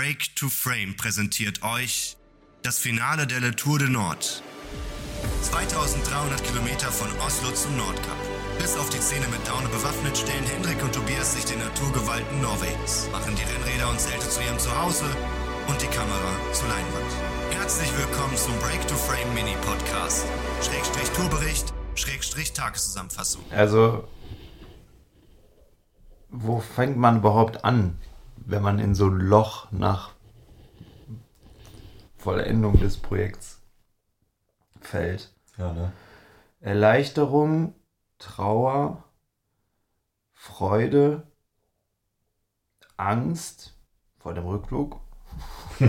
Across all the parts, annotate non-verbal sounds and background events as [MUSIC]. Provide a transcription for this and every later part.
Break to Frame präsentiert euch das Finale der Le Tour de Nord. 2300 Kilometer von Oslo zum Nordkap. Bis auf die Zähne mit Daune bewaffnet stellen Hendrik und Tobias sich den Naturgewalten Norwegens, machen die Rennräder und Zelte zu ihrem Zuhause und die Kamera zur Leinwand. Herzlich willkommen zum Break to Frame Mini Podcast. Schrägstrich Tourbericht, Schrägstrich Tageszusammenfassung. Also, wo fängt man überhaupt an, wenn man in so ein Loch nach Vollendung des Projekts fällt? Ja, ne? Erleichterung, Trauer, Freude, Angst vor dem Rückflug, [LAUGHS]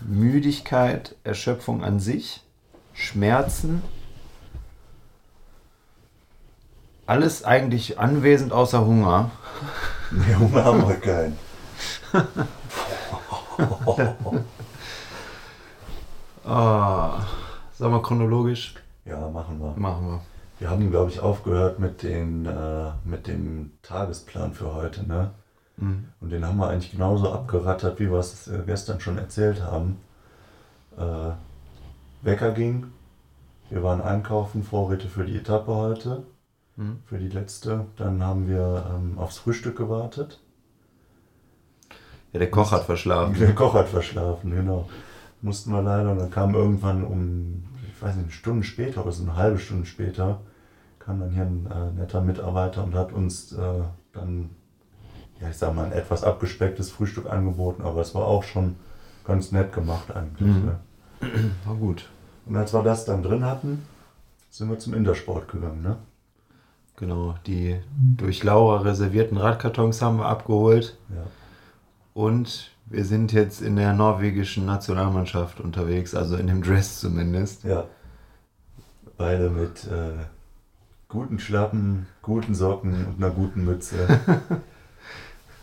Müdigkeit, Erschöpfung an sich, Schmerzen. Alles eigentlich anwesend außer Hunger. Nee, Hunger haben wir keinen. [LAUGHS] Ah, sagen wir chronologisch? Ja, machen wir. Machen wir. Wir haben, glaube ich, aufgehört mit, den, äh, mit dem Tagesplan für heute, ne? Mhm. Und den haben wir eigentlich genauso abgerattert, wie wir es äh, gestern schon erzählt haben. Äh, Wecker ging, wir waren einkaufen, Vorräte für die Etappe heute, Mhm. für die letzte. Dann haben wir ähm, aufs Frühstück gewartet. Ja, der Koch hat verschlafen. Der Koch hat verschlafen, genau. Mussten wir leider. Und dann kam irgendwann um, ich weiß nicht, eine Stunde später oder so eine halbe Stunde später, kam dann hier ein äh, netter Mitarbeiter und hat uns äh, dann, ja, ich sag mal, ein etwas abgespecktes Frühstück angeboten, aber es war auch schon ganz nett gemacht eigentlich. Mhm. Ne? War gut. Und als wir das dann drin hatten, sind wir zum Intersport gegangen, ne? Genau, die durch Laura reservierten Radkartons haben wir abgeholt. Ja. Und wir sind jetzt in der norwegischen Nationalmannschaft unterwegs, also in dem Dress zumindest. Ja. Beide mit äh, guten Schlappen, guten Socken und einer guten Mütze. [LAUGHS]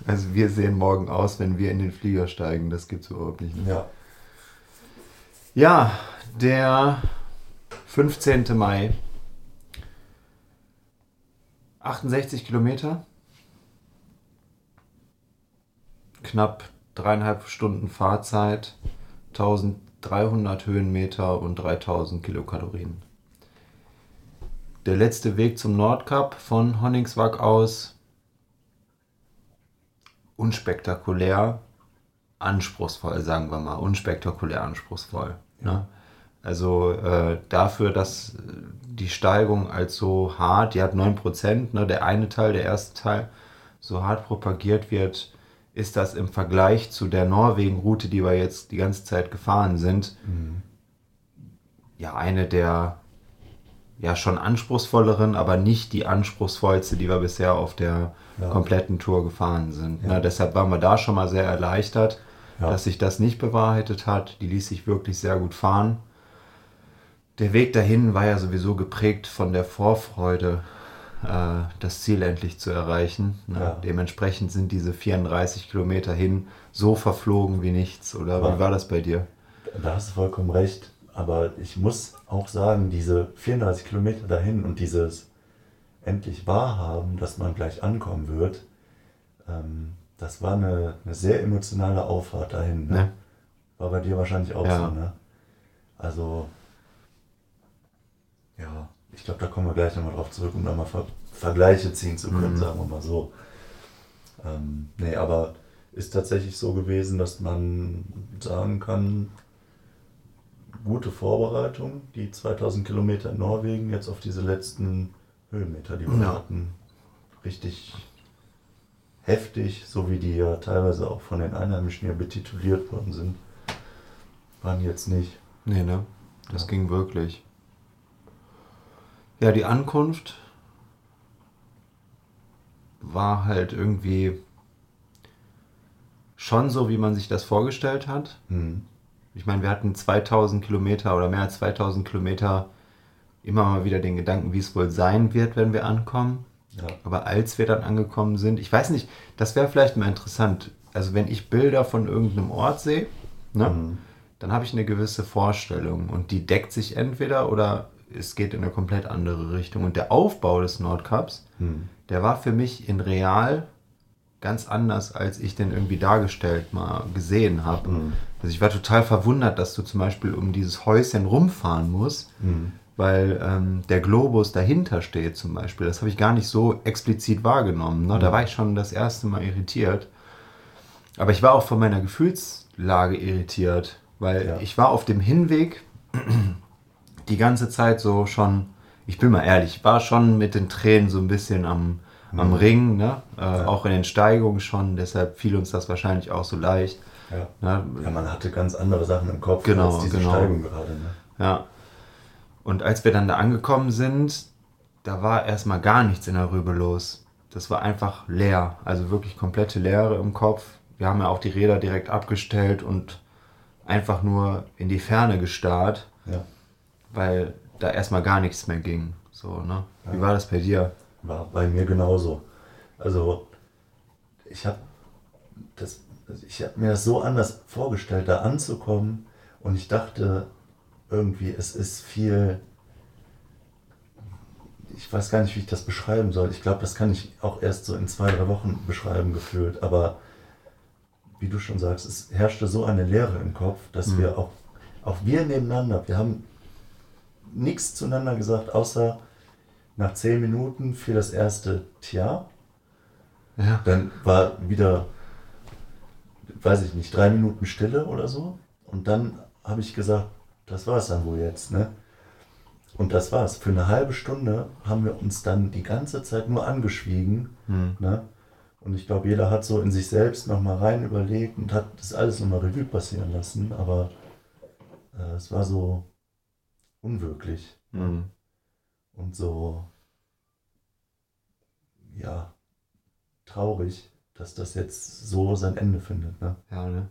Also wir sehen morgen aus, wenn wir in den Flieger steigen. Das gibt's überhaupt nicht. ja. Ja, der 15. Mai. 68 Kilometer. Knapp dreieinhalb Stunden Fahrzeit. 1300 Höhenmeter und 3000 Kilokalorien. Der letzte Weg zum Nordkap von Honningsvag aus. Unspektakulär, anspruchsvoll, sagen wir mal. Unspektakulär anspruchsvoll. Ne? Also äh, dafür, dass die Steigung als so hart, die hat 9%, ne, der eine Teil, der erste Teil, so hart propagiert wird, ist das im Vergleich zu der Norwegen-Route, die wir jetzt die ganze Zeit gefahren sind, ja eine der ja schon anspruchsvolleren, aber nicht die anspruchsvollste, die wir bisher auf der Ja. kompletten Tour gefahren sind. Ja. Ne, deshalb waren wir da schon mal sehr erleichtert, Ja. dass sich das nicht bewahrheitet hat. Die ließ sich wirklich sehr gut fahren. Der Weg dahin war ja sowieso geprägt von der Vorfreude, äh, das Ziel endlich zu erreichen. Ne? Ja. Dementsprechend sind diese 34 Kilometer hin so verflogen wie nichts. Oder Ja. wie war das bei dir? Da hast du vollkommen recht. Aber ich muss auch sagen, diese 34 Kilometer dahin und dieses endlich wahrhaben, dass man gleich ankommen wird, ähm, das war eine, eine sehr emotionale Auffahrt dahin. Ne? Ne? War bei dir wahrscheinlich auch Ja. so, ne? Also, ja, ich glaube, da kommen wir gleich nochmal drauf zurück, um da mal Ver Vergleiche ziehen zu können, Mhm. sagen wir mal so. Ähm, nee, aber ist tatsächlich so gewesen, dass man sagen kann, gute Vorbereitung, die 2000 Kilometer in Norwegen, jetzt auf diese letzten Höhenmeter, die wir Ja. hatten. Richtig heftig, so wie die ja teilweise auch von den Einheimischen hier betituliert worden sind, waren jetzt nicht. Nee, ne? Das Ja. ging wirklich. Ja, die Ankunft war halt irgendwie schon so, wie man sich das vorgestellt hat. Hm. Ich meine, wir hatten 2000 Kilometer oder mehr als 2000 Kilometer immer mal wieder den Gedanken, wie es wohl sein wird, wenn wir ankommen. Ja. Aber als wir dann angekommen sind, ich weiß nicht, das wäre vielleicht mal interessant. Also wenn ich Bilder von irgendeinem Ort sehe, ne, Mhm. dann habe ich eine gewisse Vorstellung und die deckt sich entweder oder es geht in eine komplett andere Richtung. Und der Aufbau des Nordcups, Hm. der war für mich in real ganz anders, als ich den irgendwie dargestellt mal gesehen habe. Mhm. Also ich war total verwundert, dass du zum Beispiel um dieses Häuschen rumfahren musst, Mhm. weil ähm, der Globus dahinter steht zum Beispiel. Das habe ich gar nicht so explizit wahrgenommen. Ne? Da war ich schon das erste Mal irritiert. Aber ich war auch von meiner Gefühlslage irritiert, weil Ja. ich war auf dem Hinweg die ganze Zeit so schon, ich bin mal ehrlich, ich war schon mit den Tränen so ein bisschen am, am Ring, ne? äh, auch in den Steigungen schon, deshalb fiel uns das wahrscheinlich auch so leicht. Ja. Ne? ja, man hatte ganz andere Sachen im Kopf Genau, als diese genau. Steigung gerade. Ne? Ja. Und als wir dann da angekommen sind, da war erstmal gar nichts in der Rübe los. Das war einfach leer, also wirklich komplette Leere im Kopf. Wir haben ja auch die Räder direkt abgestellt und einfach nur in die Ferne gestarrt, Ja. Weil da erstmal gar nichts mehr ging. So, ne? Wie war das bei dir? War bei mir genauso. Also ich habe das, also ich habe mir das so anders vorgestellt, da anzukommen und ich dachte irgendwie, es ist viel. Ich weiß gar nicht, wie ich das beschreiben soll. Ich glaube, das kann ich auch erst so in zwei, drei Wochen beschreiben gefühlt. Aber wie du schon sagst, es herrschte so eine Leere im Kopf, dass wir auch, auch wir nebeneinander, wir haben nichts zueinander gesagt, außer nach zehn Minuten fiel das erste Tja. Ja. Dann war wieder, weiß ich nicht, drei Minuten Stille oder so. Und dann habe ich gesagt, das war's dann wohl jetzt, ne? Und das war's. Für eine halbe Stunde haben wir uns dann die ganze Zeit nur angeschwiegen. Hm. Ne? Und ich glaube, jeder hat so in sich selbst nochmal rein überlegt und hat das alles nochmal Revue passieren lassen. Aber äh, es war so unwirklich Hm. und so, ja, traurig, dass das jetzt so sein Ende findet. Ne? Ja, ne?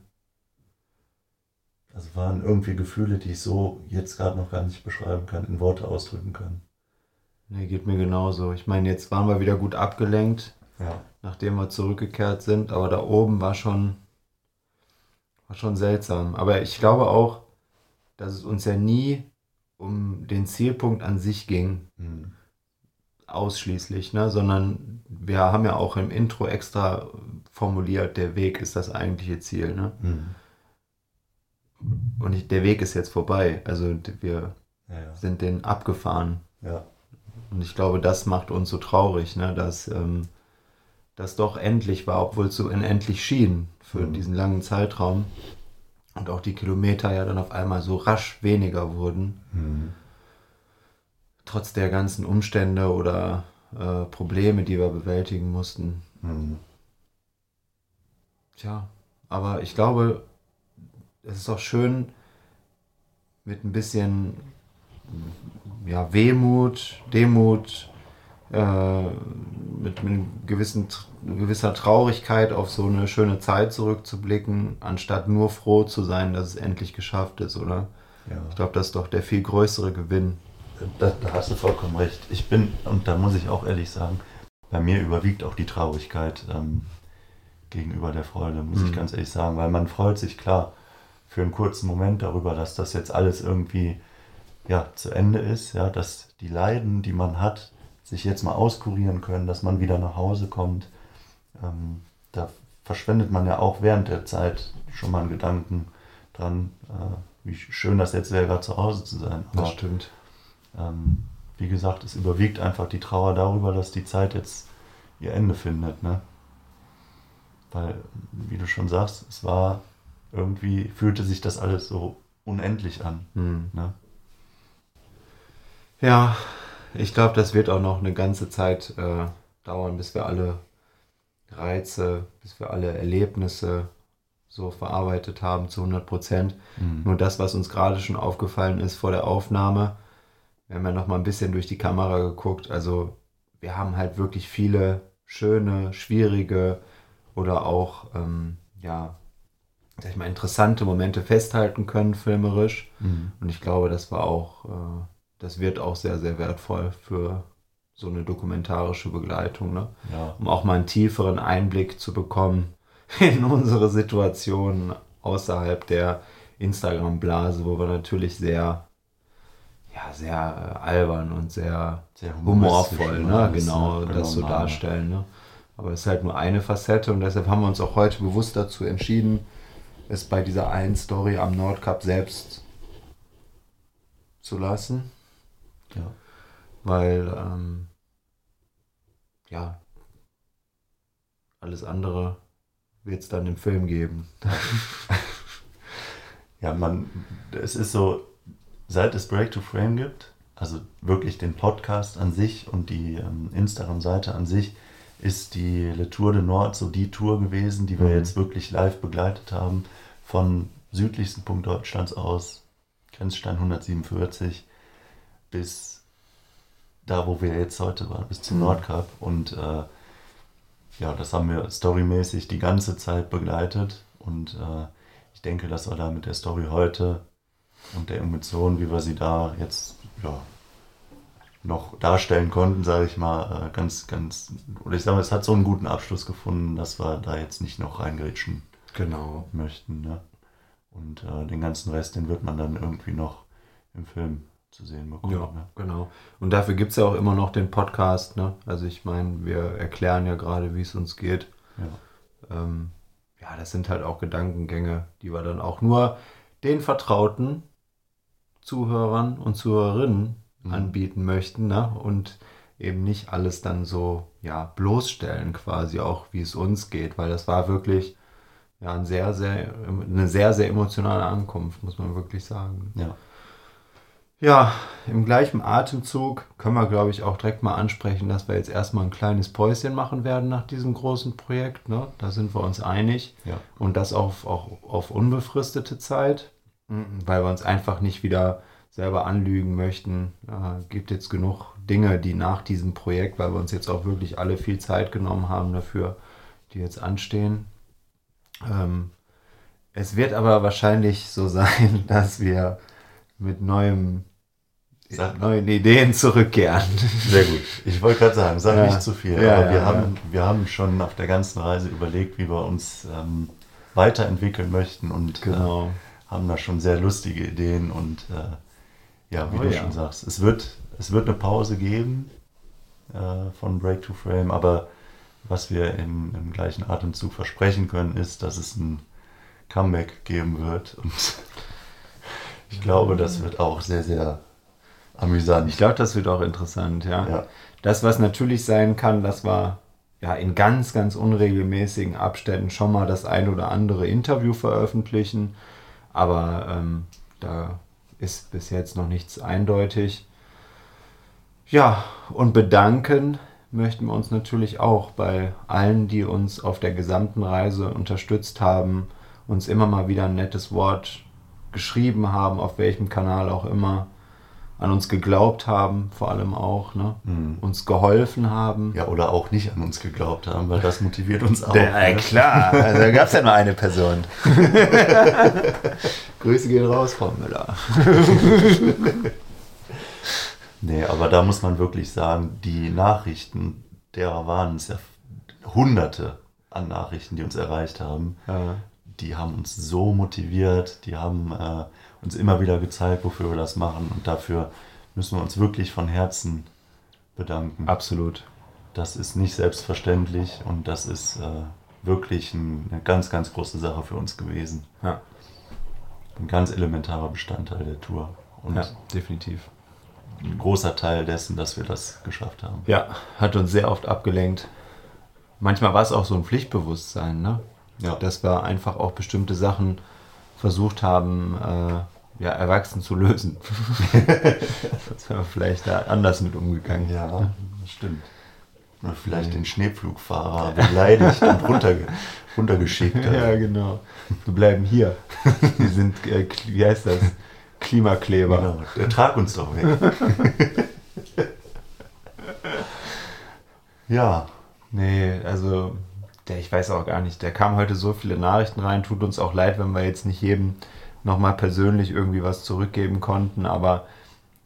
Also waren irgendwie Gefühle, die ich so jetzt gerade noch gar nicht beschreiben kann, in Worte ausdrücken kann. Nee, geht mir genauso. Ich meine, jetzt waren wir wieder gut abgelenkt, Ja. nachdem wir zurückgekehrt sind, aber da oben war schon, war schon seltsam. Aber ich glaube auch, dass es uns ja nie um den Zielpunkt an sich ging, Hm. ausschließlich, ne? sondern wir haben ja auch im Intro extra formuliert, der Weg ist das eigentliche Ziel. Ne? Hm. Und ich, der Weg ist jetzt vorbei. Also wir Ja, ja. sind den abgefahren. ja. Und ich glaube, das macht uns so traurig, ne? dass ähm, das doch endlich war, obwohl es so unendlich schien für Mhm. diesen langen Zeitraum. Und auch die Kilometer ja dann auf einmal so rasch weniger wurden, Hm. trotz der ganzen Umstände oder äh, Probleme, die wir bewältigen mussten. Hm. Tja, aber ich glaube, es ist auch schön, mit ein bisschen ja, Wehmut, Demut, äh, mit, mit gewissen, gewisser Traurigkeit auf so eine schöne Zeit zurückzublicken, anstatt nur froh zu sein, dass es endlich geschafft ist, oder? ja. Ich glaube, das ist doch der viel größere Gewinn. Da, da hast du vollkommen recht. Ich bin, und da muss ich auch ehrlich sagen, bei mir überwiegt auch die Traurigkeit ähm, gegenüber der Freude, muss ich Mhm. ganz ehrlich sagen, weil man freut sich klar für einen kurzen Moment darüber, dass das jetzt alles irgendwie ja, zu Ende ist, ja, dass die Leiden, die man hat, sich jetzt mal auskurieren können, dass man wieder nach Hause kommt. Ähm, da verschwendet man ja auch während der Zeit schon mal einen Gedanken dran, äh, wie schön das jetzt wäre, gerade zu Hause zu sein. Aber stimmt. ähm, wie gesagt, es überwiegt einfach die Trauer darüber, dass die Zeit jetzt ihr Ende findet. Ne? Weil, wie du schon sagst, es war irgendwie, fühlte sich das alles so unendlich an. Hm. Ne? Ja, ich glaube, das wird auch noch eine ganze Zeit äh, dauern, bis wir alle Reize, bis wir alle Erlebnisse so verarbeitet haben zu 100 Prozent. Mhm. Nur das, was uns gerade schon aufgefallen ist vor der Aufnahme, wir haben ja noch mal ein bisschen durch die Kamera geguckt. Also wir haben halt wirklich viele schöne, schwierige oder auch ähm, ja, sag ich mal, interessante Momente festhalten können filmerisch. Mhm. Und ich glaube, das war auch, äh, das wird auch sehr, sehr wertvoll für so eine dokumentarische Begleitung, ne? Ja. um auch mal einen tieferen Einblick zu bekommen [LAUGHS] in unsere Situation außerhalb der Instagram-Blase, wo wir natürlich sehr, ja, sehr äh, albern und sehr Sehr humorvoll, ne? genau, ne, das so genommen haben. darstellen. Ne? Aber es ist halt nur eine Facette und deshalb haben wir uns auch heute bewusst dazu entschieden, es bei dieser einen Story am Nordkap selbst zu lassen. Ja. Weil, ähm, ja, alles andere wird es dann im Film geben. [LAUGHS] Ja, man, es ist so, seit es Break to Frame gibt, also wirklich den Podcast an sich und die ähm, Instagram-Seite an sich, ist die Le Tour de Nord so die Tour gewesen, die wir Mhm. jetzt wirklich live begleitet haben, von südlichsten Punkt Deutschlands aus, Grenzstein 147, bis da, wo wir jetzt heute waren, bis zum Mhm. Nordkap. Und äh, ja, das haben wir storymäßig die ganze Zeit begleitet. Und äh, ich denke, dass wir da mit der Story heute und der Emotion, wie wir sie da jetzt ja, noch darstellen konnten, sage ich mal, äh, ganz, ganz, oder ich sage mal, es hat so einen guten Abschluss gefunden, dass wir da jetzt nicht noch reingrätschen Genau. möchten. Ne? Und äh, den ganzen Rest, den wird man dann irgendwie noch im Film zu sehen bekommen. Ja, Ne? genau. Und dafür gibt es ja auch immer noch den Podcast. Ne? Also ich meine, wir erklären ja gerade, wie es uns geht. Ja. Ähm, ja, das sind halt auch Gedankengänge, die wir dann auch nur den vertrauten Zuhörern und Zuhörerinnen Mhm. anbieten möchten. Ne? Und eben nicht alles dann so ja, bloßstellen quasi auch, wie es uns geht. Weil das war wirklich ja, ein sehr, sehr, eine sehr, sehr emotionale Ankunft, muss man wirklich sagen. ja. Ja, im gleichen Atemzug können wir, glaube ich, auch direkt mal ansprechen, dass wir jetzt erstmal ein kleines Päuschen machen werden nach diesem großen Projekt. Ne? Da sind wir uns einig. Ja. Und das auf, auch auf unbefristete Zeit, weil wir uns einfach nicht wieder selber anlügen möchten. Äh, gibt jetzt genug Dinge, die nach diesem Projekt, weil wir uns jetzt auch wirklich alle viel Zeit genommen haben dafür, die jetzt anstehen. Ähm, es wird aber wahrscheinlich so [LAUGHS] sein, dass wir mit neuem, Sag- neuen Ideen zurückkehren. Sehr gut. Ich wollte gerade sagen, sag Ja. nicht zu viel. Ja, aber wir, haben, wir haben schon auf der ganzen Reise überlegt, wie wir uns ähm, weiterentwickeln möchten und Genau. äh, haben da schon sehr lustige Ideen. Und äh, ja, wie Oh du schon sagst, es wird, es wird eine Pause geben äh, von Break to Frame, aber was wir im, im gleichen Atemzug versprechen können, ist, dass es ein Comeback geben wird. Und [LAUGHS] ich glaube, das wird auch sehr, sehr amüsant. Ich glaube, das wird auch interessant, ja. Ja. Das, was natürlich sein kann, das war ja in ganz, ganz unregelmäßigen Abständen schon mal das ein oder andere Interview veröffentlichen. Aber ähm, da ist bis jetzt noch nichts eindeutig. Ja, und bedanken möchten wir uns natürlich auch bei allen, die uns auf der gesamten Reise unterstützt haben, uns immer mal wieder ein nettes Wort geschrieben haben, auf welchem Kanal auch immer, an uns geglaubt haben, vor allem auch, ne? Mhm. uns geholfen haben. Ja, oder auch nicht an uns geglaubt haben, weil das motiviert uns auch. Der, ne? klar, also da gab es ja nur eine Person. [LAUGHS] Grüße gehen raus, Frau Müller. [LAUGHS] Nee, aber da muss man wirklich sagen, die Nachrichten, derer waren es ja hunderte an Nachrichten, die uns erreicht haben, Ja, die haben uns so motiviert, die haben äh, uns immer wieder gezeigt, wofür wir das machen und dafür müssen wir uns wirklich von Herzen bedanken. absolut. Das ist nicht selbstverständlich und das ist äh, wirklich ein, eine ganz, ganz große Sache für uns gewesen. Ja, Ein ganz elementarer Bestandteil der Tour und ja definitiv. ein großer Teil dessen, dass wir das geschafft haben. Ja, hat uns sehr oft abgelenkt. Manchmal war es auch so ein Pflichtbewusstsein, ne? Ja. dass wir einfach auch bestimmte Sachen versucht haben, äh, ja, erwachsen zu lösen. [LAUGHS] das wäre vielleicht da anders mit umgegangen. Ja, stimmt. Oder vielleicht den Schneepflugfahrer beleidigt und runterge runtergeschickt. Ja, genau. Wir bleiben hier. Wir sind, äh, wie heißt das? Klimakleber. Genau, der trag uns doch weg. [LAUGHS] ja, Nee, also der, ich weiß auch gar nicht. Der kam heute so viele Nachrichten rein. Tut uns auch leid, wenn wir jetzt nicht jedem nochmal persönlich irgendwie was zurückgeben konnten, aber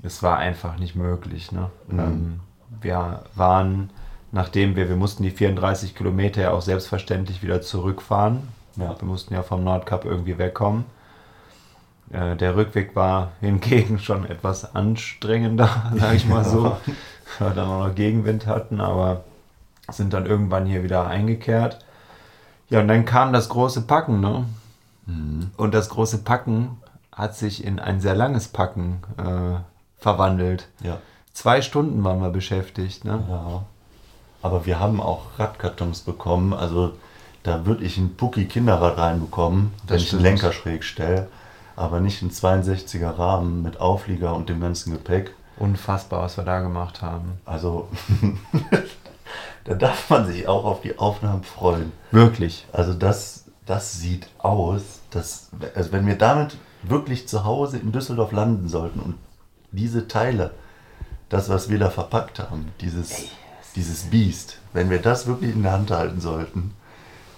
es war einfach nicht möglich. Ne? Mhm. Ähm, wir waren, nachdem wir, wir mussten die 34 Kilometer ja auch selbstverständlich wieder zurückfahren. Ja. Wir mussten ja vom Nordkap irgendwie wegkommen. Äh, der Rückweg war hingegen schon etwas anstrengender, [LAUGHS] sage ich mal so. Weil wir dann auch noch Gegenwind hatten, aber sind dann irgendwann hier wieder eingekehrt. Ja, und dann kam das große Packen, ne? Und das große Packen hat sich in ein sehr langes Packen äh, verwandelt. Ja. Zwei Stunden waren wir beschäftigt, ne? Ja. Aber wir haben auch Radkartons bekommen. Also da würde ich ein Pucki Kinderrad reinbekommen, wenn ich einen Lenker schräg stelle. Aber nicht einen 62er Rahmen mit Auflieger und dem ganzen Gepäck. Unfassbar, was wir da gemacht haben. Also [LAUGHS] da darf man sich auch auf die Aufnahmen freuen. Wirklich. Also das, das sieht aus, dass, also wenn wir damit wirklich zu Hause in Düsseldorf landen sollten und diese Teile, das, was wir da verpackt haben, dieses, dieses Biest, wenn wir das wirklich in der Hand halten sollten,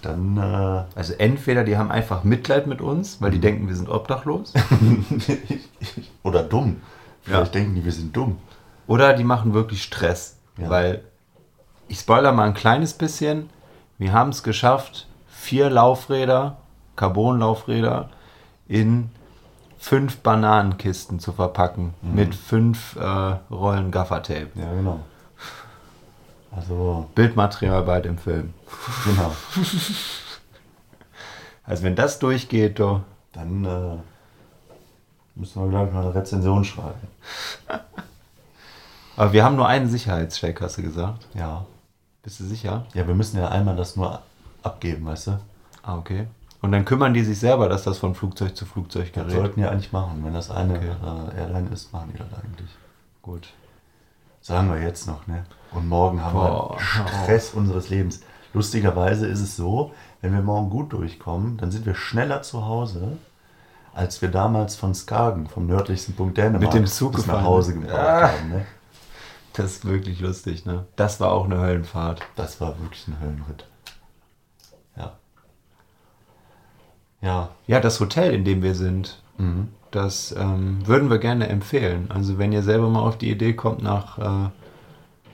dann äh, Also entweder die haben einfach Mitleid mit uns, weil die denken, wir sind obdachlos, [LAUGHS] oder dumm. Vielleicht Ja. denken die, wir sind dumm. oder die machen wirklich Stress. Ja. Weil, ich spoiler mal ein kleines bisschen, wir haben es geschafft, vier Laufräder, Carbon-Laufräder, in fünf Bananenkisten zu verpacken, mit fünf äh, Rollen Gaffertape. Ja, genau. Also, Bildmaterial bald im Film. genau. [LAUGHS] Also wenn das durchgeht, du, Dann äh, müssen wir, glaube ich, mal eine Rezension schreiben. [LAUGHS] aber wir haben nur einen Sicherheitscheck, hast du gesagt. Ja. Bist du sicher? Ja, wir müssen ja einmal das nur abgeben, weißt du? Ah, okay. Und dann kümmern die sich selber, dass das von Flugzeug zu Flugzeug Das gerät. sollten die eigentlich machen. Wenn das eine Okay. äh, Airline ist, machen die das eigentlich. Gut. Sagen wir jetzt noch, ne? Und morgen haben Boah, wir Stress unseres Lebens. Lustigerweise ist es so, wenn wir morgen gut durchkommen, dann sind wir schneller zu Hause, als wir damals von Skagen, vom nördlichsten Punkt Dänemark, Mit dem Zug bis nach Hause gebraucht Ah. haben. Ne? Das ist wirklich lustig, ne? Das war auch eine Höllenfahrt. Das war wirklich ein Höllenritt. Ja. Ja. Ja, das Hotel, in dem wir sind, das ähm, würden wir gerne empfehlen. Also wenn ihr selber mal auf die Idee kommt, nach äh,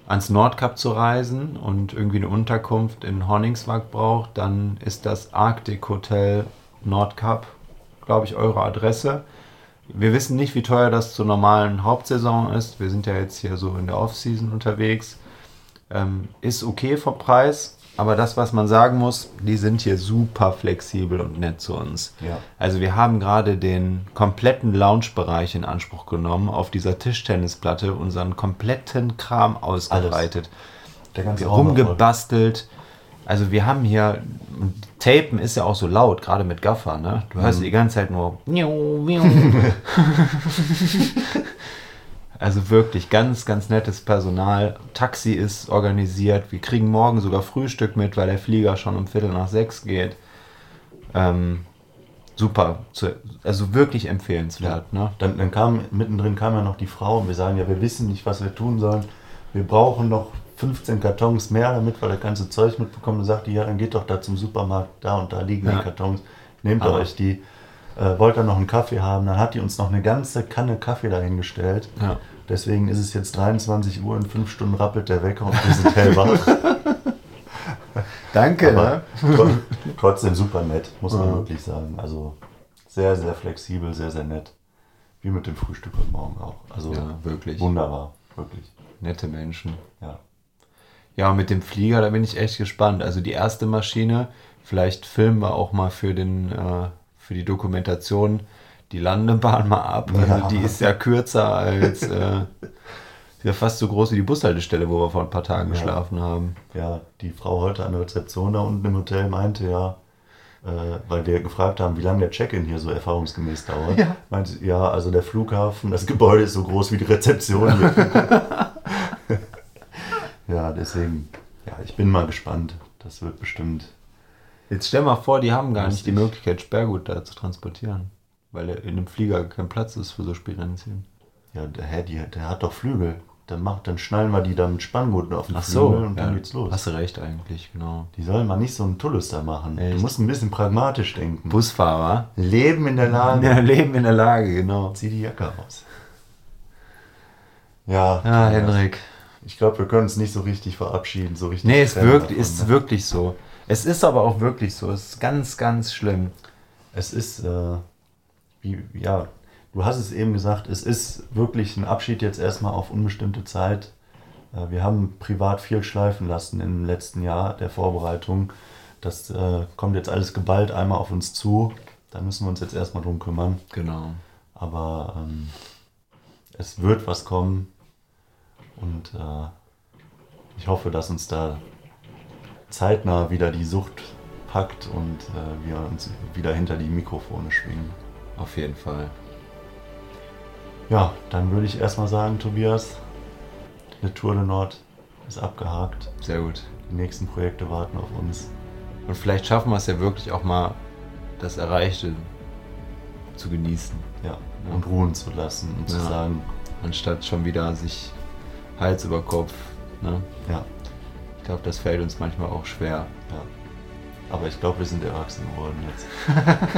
ans Nordkap zu reisen und irgendwie eine Unterkunft in Horningswag braucht, dann ist das Arctic Hotel Nordkap, glaube ich, eure Adresse. Wir wissen nicht, wie teuer das zur normalen Hauptsaison ist. Wir sind ja jetzt hier so in der Off-Season unterwegs. Ähm, ist okay vom Preis, aber das, was man sagen muss, die sind hier super flexibel und nett zu uns. Ja. Also wir haben gerade den kompletten Lounge-Bereich in Anspruch genommen, auf dieser Tischtennisplatte unseren kompletten Kram ausgebreitet, Der ganze Raum rumgebastelt. Also wir haben hier, Tapen ist ja auch so laut, gerade mit Gaffer, ne? Du hörst die ganze Zeit nur [LAUGHS] Also wirklich ganz, ganz nettes Personal. Taxi ist organisiert. Wir kriegen morgen sogar Frühstück mit, weil der Flieger schon um Viertel nach sechs geht. Ähm, super. Also wirklich empfehlenswert. Ne? Dann, dann kam mittendrin kam ja noch die Frau und wir sagen, ja, wir wissen nicht, was wir tun sollen. Wir brauchen noch 15 Kartons mehr, damit wir das ganze Zeug mitbekommen. Und sagte, ja, dann geht doch da zum Supermarkt, da und da liegen Ja. die Kartons. Nehmt Aber- euch die. Äh, wollt ihr noch einen Kaffee haben? Dann hat die uns noch eine ganze Kanne Kaffee dahingestellt. Ja. Deswegen ist es jetzt 23 Uhr, in fünf Stunden rappelt der Wecker und wir sind hellwach. [LAUGHS] Danke. Aber tr- trotzdem super nett, muss man Ja. wirklich sagen. Also sehr, sehr flexibel, sehr, sehr nett. Wie mit dem Frühstück heute Morgen auch. Also Ja, wirklich. wunderbar, wirklich. Nette Menschen. Ja. Ja, mit dem Flieger, da bin ich echt gespannt. Also die erste Maschine, vielleicht filmen wir auch mal für, den, äh, für die Dokumentation die Landebahn mal ab. Also Ja. die ist ja kürzer als, äh, ja fast so groß wie die Bushaltestelle, wo wir vor ein paar Tagen Ja. geschlafen haben. ja, die Frau heute an der Rezeption da unten im Hotel meinte ja, äh, weil wir gefragt haben, wie lange der Check-in hier so erfahrungsgemäß dauert. Ja. Meinte, ja, also der Flughafen, das Gebäude ist so groß wie die Rezeption. [LAUGHS] ja, deswegen, ja, ich bin mal gespannt. Das wird bestimmt. Jetzt stell mal vor, die haben gar nicht die. Möglichkeit, Sperrgut da zu transportieren. Weil in einem Flieger kein Platz ist für so Spielrennziehen. Ja, der, hä, die, der hat doch Flügel. Dann, macht, dann schnallen wir die da mit Spanngurten auf den Ach so, Flügel und dann ja, geht's los. Hast du recht eigentlich, genau. Die sollen mal nicht so einen Tullus da machen. Echt? Du musst ein bisschen pragmatisch denken. Busfahrer. Leben in der Lage. Ja, leben in der Lage, genau. Zieh die Jacke aus. Ja, Ja, Henrik. Ich glaube, wir können uns nicht so richtig verabschieden. So richtig Nee, es wirkt, davon, ist ne? wirklich so. Es ist aber auch wirklich so. Es ist ganz, ganz schlimm. Es ist, äh, wie, ja, du hast es eben gesagt, es ist wirklich ein Abschied jetzt erstmal auf unbestimmte Zeit. Äh, wir haben privat viel schleifen lassen im letzten Jahr der Vorbereitung. Das äh, kommt jetzt alles geballt einmal auf uns zu. Da müssen wir uns jetzt erstmal drum kümmern. Genau. Aber ähm, es wird was kommen. Und äh, ich hoffe, dass uns da zeitnah wieder die Sucht packt und äh, wir uns wieder hinter die Mikrofone schwingen. Auf jeden Fall. Ja, dann würde ich erstmal sagen, Tobias, eine Tour de Nord ist abgehakt. Sehr gut. Die nächsten Projekte warten auf uns. Und vielleicht schaffen wir es ja wirklich auch mal, das Erreichte zu genießen. Ja, und ruhen zu lassen und zu Ja. sagen, Anstatt schon wieder sich Hals über Kopf. Ne? ja, Ich glaube, das fällt uns manchmal auch schwer. ja. Aber ich glaube, wir sind erwachsen geworden jetzt.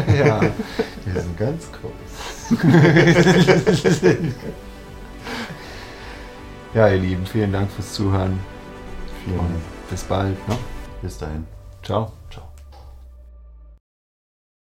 [LAUGHS] Ja. Wir sind ganz groß. [LAUGHS] ja, ihr Lieben, vielen Dank fürs Zuhören Vielen Dank. bis bald. Ne? Bis dahin. Ciao. Ciao.